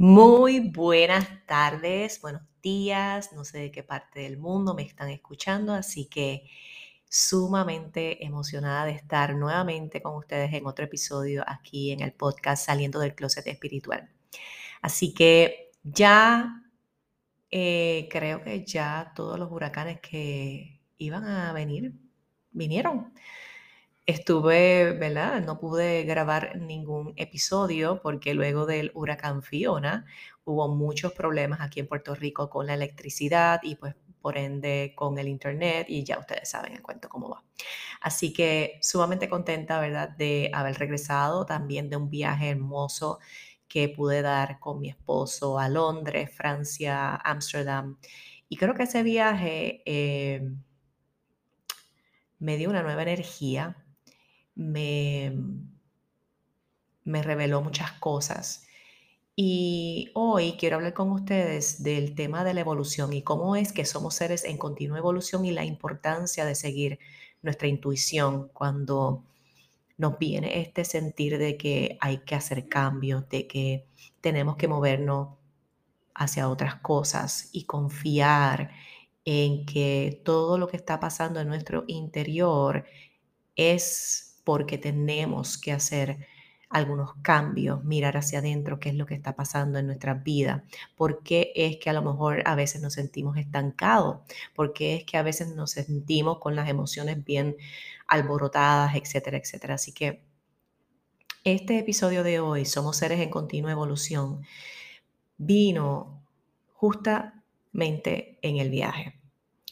Muy buenas tardes, buenos días, no sé de qué parte del mundo me están escuchando, así que sumamente emocionada de estar nuevamente con ustedes en otro episodio aquí en el podcast Saliendo del Closet Espiritual. Así que ya eh, creo que ya todos los huracanes que iban a venir vinieron. Estuve, ¿verdad? No pude grabar ningún episodio porque luego del huracán Fiona hubo muchos problemas aquí en Puerto Rico con la electricidad y pues por ende con el internet y ya ustedes saben el cuento cómo va. Así que sumamente contenta, ¿verdad? De haber regresado también de un viaje hermoso que pude dar con mi esposo a Londres, Francia, Ámsterdam. Y creo que ese viaje eh, me dio una nueva energía me, me reveló muchas cosas. Y hoy quiero hablar con ustedes del tema de la evolución y cómo es que somos seres en continua evolución y la importancia de seguir nuestra intuición cuando nos viene este sentir de que hay que hacer cambios, de que tenemos que movernos hacia otras cosas y confiar en que todo lo que está pasando en nuestro interior es porque tenemos que hacer algunos cambios, mirar hacia adentro qué es lo que está pasando en nuestra vida, por qué es que a lo mejor a veces nos sentimos estancados, por qué es que a veces nos sentimos con las emociones bien alborotadas, etcétera, etcétera. Así que este episodio de hoy, Somos seres en continua evolución, vino justamente en el viaje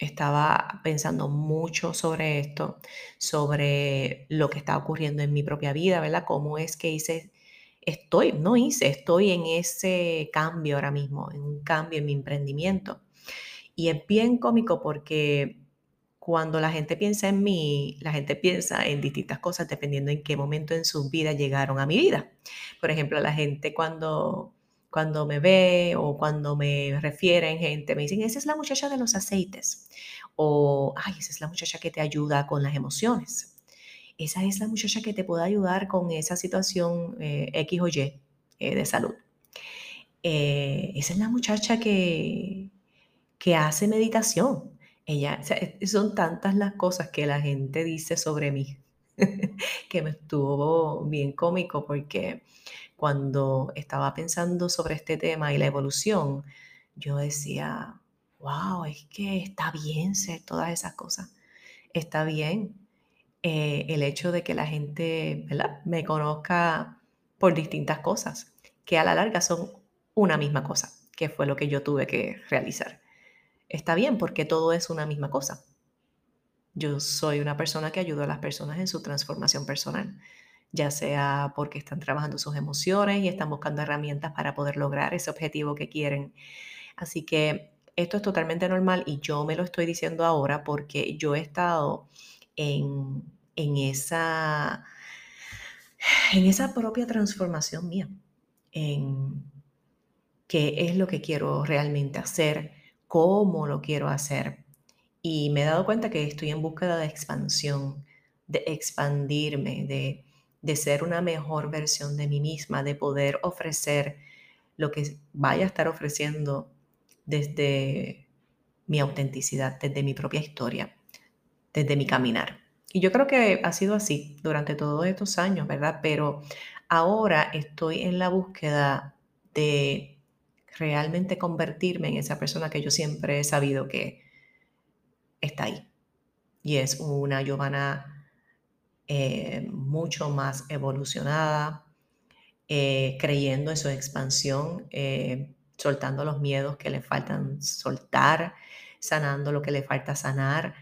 estaba pensando mucho sobre esto, sobre lo que está ocurriendo en mi propia vida, ¿verdad? Cómo es que hice, estoy, no hice, estoy en ese cambio ahora mismo, en un cambio en mi emprendimiento. Y es bien cómico porque cuando la gente piensa en mí, la gente piensa en distintas cosas dependiendo en qué momento en su vida llegaron a mi vida. Por ejemplo, la gente cuando cuando me ve o cuando me refieren gente, me dicen, esa es la muchacha de los aceites. O, ay, esa es la muchacha que te ayuda con las emociones. Esa es la muchacha que te puede ayudar con esa situación eh, X o Y eh, de salud. Eh, esa es la muchacha que, que hace meditación. Ella, son tantas las cosas que la gente dice sobre mí que me estuvo bien cómico porque cuando estaba pensando sobre este tema y la evolución, yo decía, wow, es que está bien ser todas esas cosas. Está bien eh, el hecho de que la gente me conozca por distintas cosas, que a la larga son una misma cosa, que fue lo que yo tuve que realizar. Está bien porque todo es una misma cosa. Yo soy una persona que ayuda a las personas en su transformación personal ya sea porque están trabajando sus emociones y están buscando herramientas para poder lograr ese objetivo que quieren. Así que esto es totalmente normal y yo me lo estoy diciendo ahora porque yo he estado en, esa, en esa propia transformación mía, en qué es lo que quiero realmente hacer, cómo lo quiero hacer. Y me he dado cuenta que estoy en búsqueda de expansión, de expandirme, de de ser una mejor versión de mí misma, de poder ofrecer lo que vaya a estar ofreciendo desde mi autenticidad, desde mi propia historia, desde mi caminar. Y yo creo que ha sido así durante todos estos años, ¿verdad? Pero ahora estoy en la búsqueda de realmente convertirme en esa persona que yo siempre he sabido que está ahí. Y es una Giovanna eh, mucho más evolucionada, eh, creyendo en su expansión, eh, soltando los miedos que le faltan soltar, sanando lo que le falta sanar.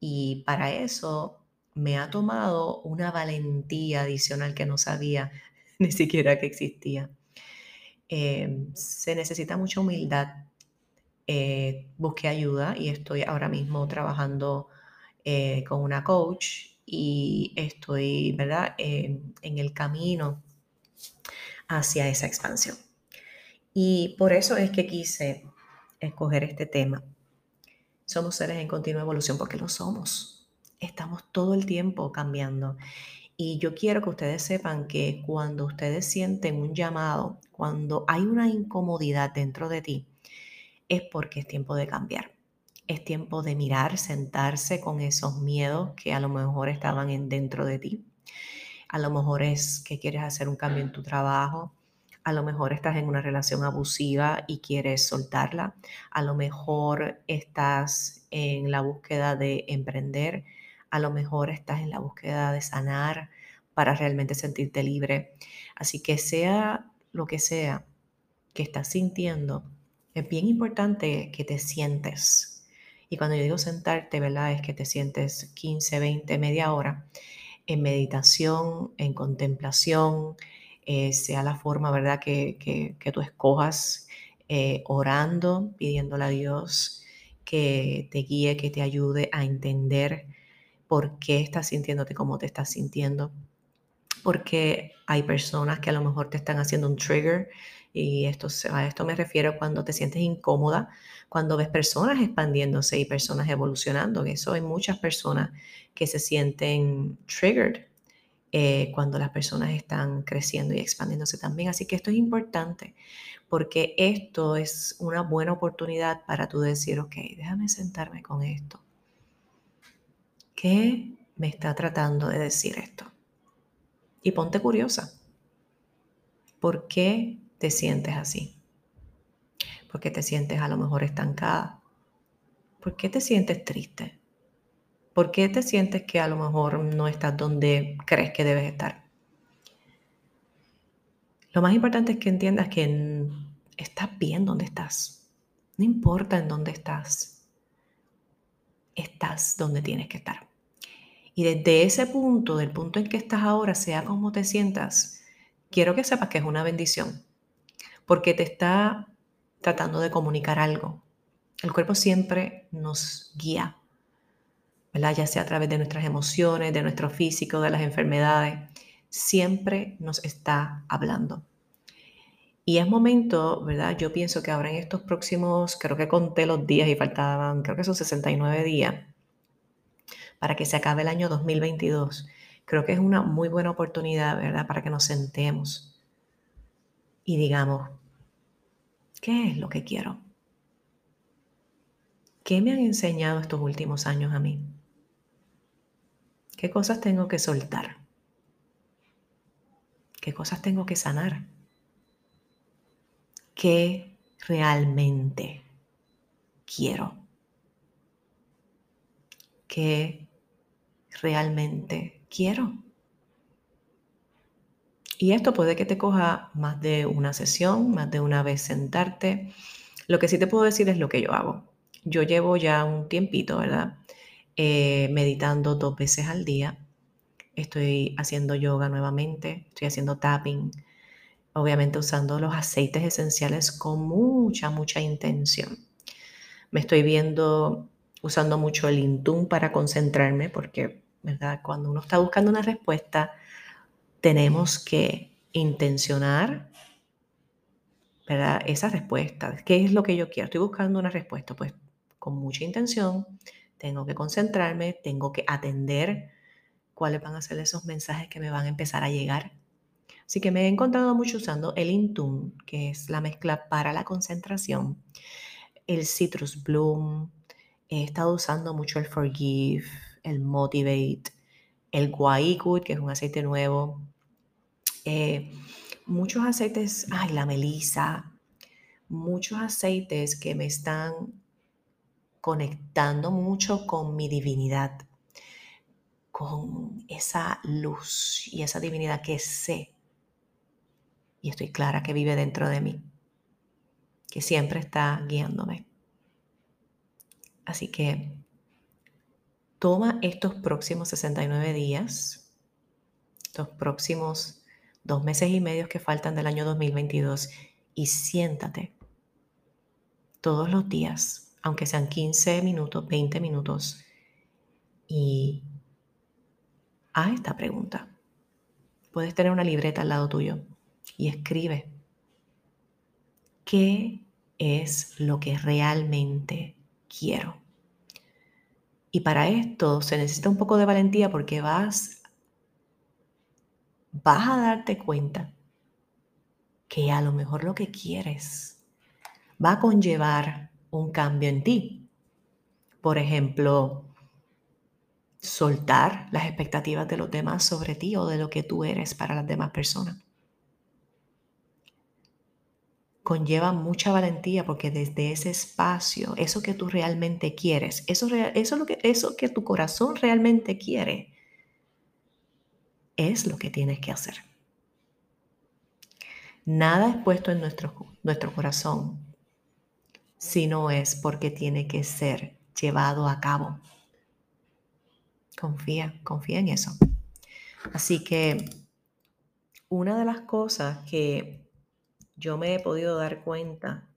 Y para eso me ha tomado una valentía adicional que no sabía ni siquiera que existía. se necesita mucha humildad. busqué ayuda y estoy ahora mismo trabajando con una coach y estoy, ¿verdad?, en el camino hacia esa expansión. Y por eso es que quise escoger este tema. Somos seres en continua evolución porque lo somos. Estamos todo el tiempo cambiando. Y yo quiero que ustedes sepan que cuando ustedes sienten un llamado, cuando hay una incomodidad dentro de ti, es porque es tiempo de cambiar. Es tiempo de mirar, sentarse con esos miedos que a lo mejor estaban en dentro de ti. A lo mejor es que quieres hacer un cambio en tu trabajo. A lo mejor estás en una relación abusiva y quieres soltarla. A lo mejor estás en la búsqueda de emprender. A lo mejor estás en la búsqueda de sanar para realmente sentirte libre. Así que sea lo que sea que estás sintiendo, es bien importante que te sientes. Y cuando yo digo sentarte, ¿verdad? Es que te sientes 15, 20, media hora en meditación, en contemplación, eh, sea la forma, ¿verdad? Que, que, tú escojas, eh, orando, pidiéndole a Dios que te guíe, que te ayude a entender por qué estás sintiéndote como te estás sintiendo. Porque hay personas que a lo mejor te están haciendo un trigger y esto, a esto me refiero cuando te sientes incómoda, cuando ves personas expandiéndose y personas evolucionando. Eso hay muchas personas que se sienten triggered eh, cuando las personas están creciendo y expandiéndose también. Así que esto es importante porque esto es una buena oportunidad para tú decir, ok, déjame sentarme con esto. ¿Qué me está tratando de decir esto? Y ponte curiosa. ¿Por qué te sientes así? ¿Por qué te sientes a lo mejor estancada? ¿Por qué te sientes triste? ¿Por qué te sientes que a lo mejor no estás donde crees que debes estar? Lo más importante es que entiendas que estás bien donde estás. No importa en dónde estás. Estás donde tienes que estar. Y desde ese punto, del punto en que estás ahora, sea como te sientas, quiero que sepas que es una bendición porque te está tratando de comunicar algo. El cuerpo siempre nos guía, ¿verdad? ya sea a través de nuestras emociones, de nuestro físico, de las enfermedades, siempre nos está hablando. Y es momento, ¿verdad? Yo pienso que ahora en estos próximos, creo que conté los días y faltaban, creo que son 69 días para que se acabe el año 2022. Creo que es una muy buena oportunidad, ¿verdad? Para que nos sentemos y digamos, ¿qué es lo que quiero? ¿Qué me han enseñado estos últimos años a mí? ¿Qué cosas tengo que soltar? ¿Qué cosas tengo que sanar? ¿Qué realmente quiero? ¿Qué realmente quiero? Y esto puede que te coja más de una sesión, más de una vez sentarte. Lo que sí te puedo decir es lo que yo hago. Yo llevo ya un tiempito, ¿verdad? Eh, meditando dos veces al día. Estoy haciendo yoga nuevamente, estoy haciendo tapping, obviamente usando los aceites esenciales con mucha, mucha intención. Me estoy viendo usando mucho el Intun para concentrarme porque, ¿verdad? Cuando uno está buscando una respuesta, tenemos que intencionar ¿verdad? esa respuesta. ¿Qué es lo que yo quiero? Estoy buscando una respuesta, pues con mucha intención, tengo que concentrarme, tengo que atender cuáles van a ser esos mensajes que me van a empezar a llegar. Así que me he encontrado mucho usando el Intune, que es la mezcla para la concentración, el Citrus Bloom, he estado usando mucho el Forgive, el Motivate, el Guaicut, que es un aceite nuevo, eh, muchos aceites, ay, la melisa, muchos aceites que me están conectando mucho con mi divinidad, con esa luz y esa divinidad que sé y estoy clara que vive dentro de mí, que siempre está guiándome. Así que toma estos próximos 69 días, estos próximos dos meses y medio que faltan del año 2022 y siéntate todos los días, aunque sean 15 minutos, 20 minutos, y haz esta pregunta. Puedes tener una libreta al lado tuyo y escribe, ¿qué es lo que realmente quiero? Y para esto se necesita un poco de valentía porque vas vas a darte cuenta que a lo mejor lo que quieres va a conllevar un cambio en ti. Por ejemplo, soltar las expectativas de los demás sobre ti o de lo que tú eres para las demás personas. Conlleva mucha valentía porque desde ese espacio, eso que tú realmente quieres, eso, eso, lo que, eso que tu corazón realmente quiere, es lo que tienes que hacer. Nada es puesto en nuestro, nuestro corazón si no es porque tiene que ser llevado a cabo. Confía, confía en eso. Así que una de las cosas que yo me he podido dar cuenta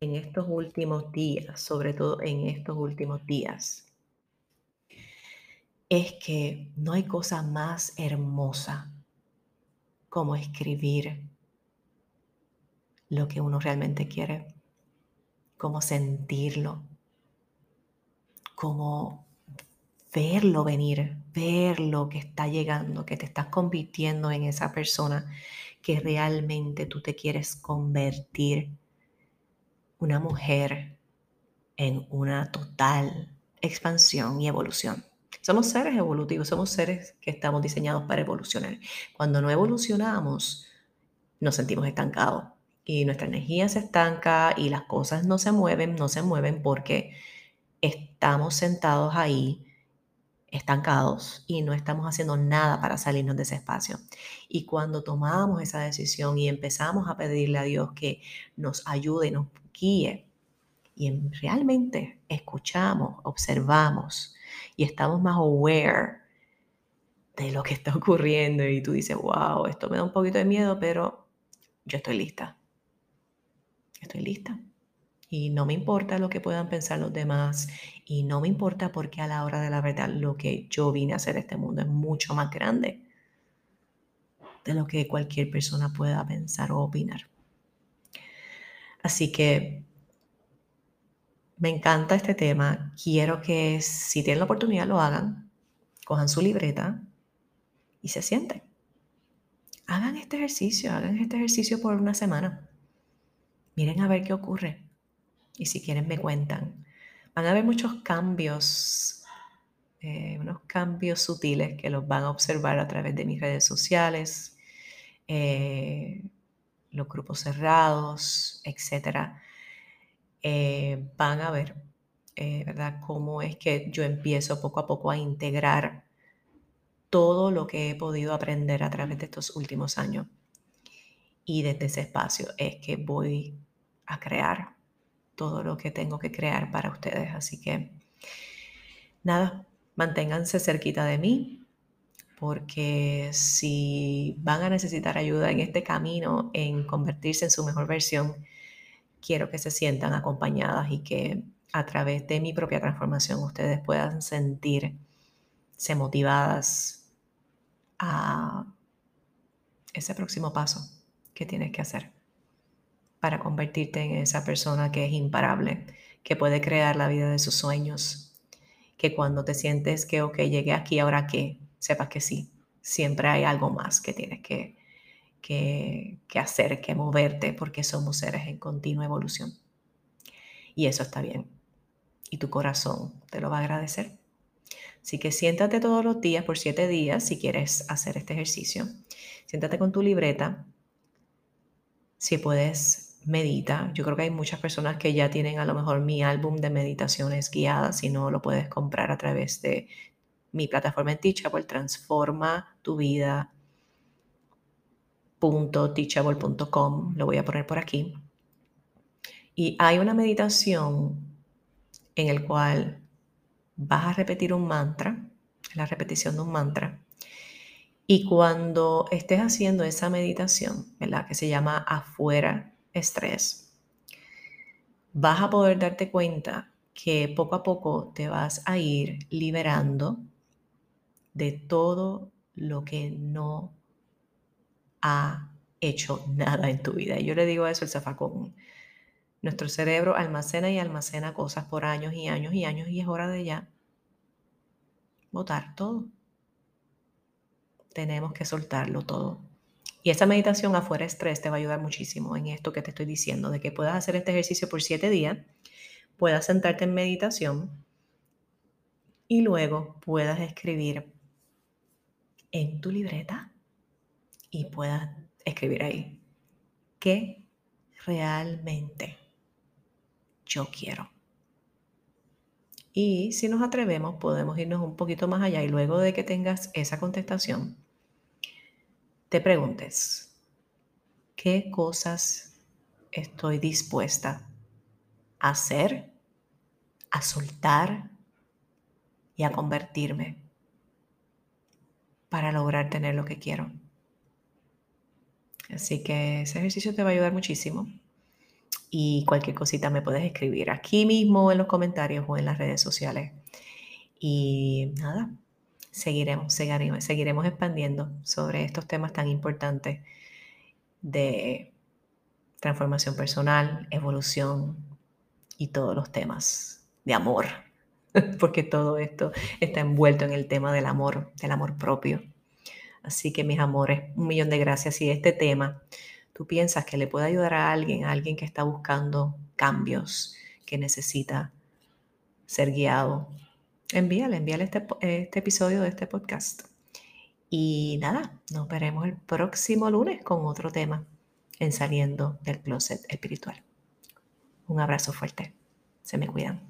en estos últimos días, sobre todo en estos últimos días, es que no hay cosa más hermosa como escribir lo que uno realmente quiere, como sentirlo, como verlo venir, ver lo que está llegando, que te estás convirtiendo en esa persona que realmente tú te quieres convertir, una mujer en una total expansión y evolución. Somos seres evolutivos, somos seres que estamos diseñados para evolucionar. Cuando no evolucionamos, nos sentimos estancados y nuestra energía se estanca y las cosas no se mueven, no se mueven porque estamos sentados ahí estancados y no estamos haciendo nada para salirnos de ese espacio. Y cuando tomamos esa decisión y empezamos a pedirle a Dios que nos ayude nos guíe y realmente escuchamos, observamos y estamos más aware de lo que está ocurriendo y tú dices, wow, esto me da un poquito de miedo, pero yo estoy lista. Estoy lista. Y no me importa lo que puedan pensar los demás. Y no me importa porque a la hora de la verdad lo que yo vine a hacer este mundo es mucho más grande de lo que cualquier persona pueda pensar o opinar. Así que me encanta este tema. Quiero que si tienen la oportunidad lo hagan. Cojan su libreta y se sienten. Hagan este ejercicio, hagan este ejercicio por una semana. Miren a ver qué ocurre. Y si quieren me cuentan. Van a haber muchos cambios, eh, unos cambios sutiles que los van a observar a través de mis redes sociales, eh, los grupos cerrados, etcétera eh, van a ver, ¿verdad?, cómo es que yo empiezo poco a poco a integrar todo lo que he podido aprender a través de estos últimos años. Y desde ese espacio es que voy a crear todo lo que tengo que crear para ustedes. Así que, nada, manténganse cerquita de mí, porque si van a necesitar ayuda en este camino, en convertirse en su mejor versión, quiero que se sientan acompañadas y que a través de mi propia transformación ustedes puedan sentirse motivadas a ese próximo paso que tienes que hacer para convertirte en esa persona que es imparable, que puede crear la vida de sus sueños, que cuando te sientes que, ok, llegué aquí, ahora qué, sepas que sí, siempre hay algo más que tienes que que, hacer, que moverte, porque somos seres en continua evolución. Y eso está bien. Y tu corazón te lo va a agradecer. Así que siéntate todos los días por siete días si quieres hacer este ejercicio. Siéntate con tu libreta. Si puedes, medita. Yo creo que hay muchas personas que ya tienen a lo mejor mi álbum de meditaciones guiadas. Si no, lo puedes comprar a través de mi plataforma en Teachable. Transforma tu vida teachable.com, lo voy a poner por aquí. Y hay una meditación en el cual vas a repetir un mantra, la repetición de un mantra. Y cuando estés haciendo esa meditación, ¿verdad? Que se llama afuera estrés, vas a poder darte cuenta que poco a poco te vas a ir liberando de todo lo que no ha hecho nada en tu vida. Y yo le digo eso el zafacón. Nuestro cerebro almacena y almacena cosas por años y años y años y es hora de ya votar todo. Tenemos que soltarlo todo. Y esta meditación afuera estrés te va a ayudar muchísimo en esto que te estoy diciendo, de que puedas hacer este ejercicio por siete días, puedas sentarte en meditación y luego puedas escribir en tu libreta y puedas escribir ahí qué realmente yo quiero. Y si nos atrevemos, podemos irnos un poquito más allá y luego de que tengas esa contestación, te preguntes, ¿qué cosas estoy dispuesta a hacer, a soltar y a convertirme para lograr tener lo que quiero? Así que ese ejercicio te va a ayudar muchísimo. Y cualquier cosita me puedes escribir aquí mismo en los comentarios o en las redes sociales. Y nada, seguiremos, seguiremos, seguiremos expandiendo sobre estos temas tan importantes de transformación personal, evolución y todos los temas de amor, porque todo esto está envuelto en el tema del amor, del amor propio. Así que mis amores, un millón de gracias. Si este tema tú piensas que le puede ayudar a alguien, a alguien que está buscando cambios, que necesita ser guiado, envíale, envíale este, este episodio de este podcast. Y nada, nos veremos el próximo lunes con otro tema en Saliendo del Closet Espiritual. Un abrazo fuerte. Se me cuidan.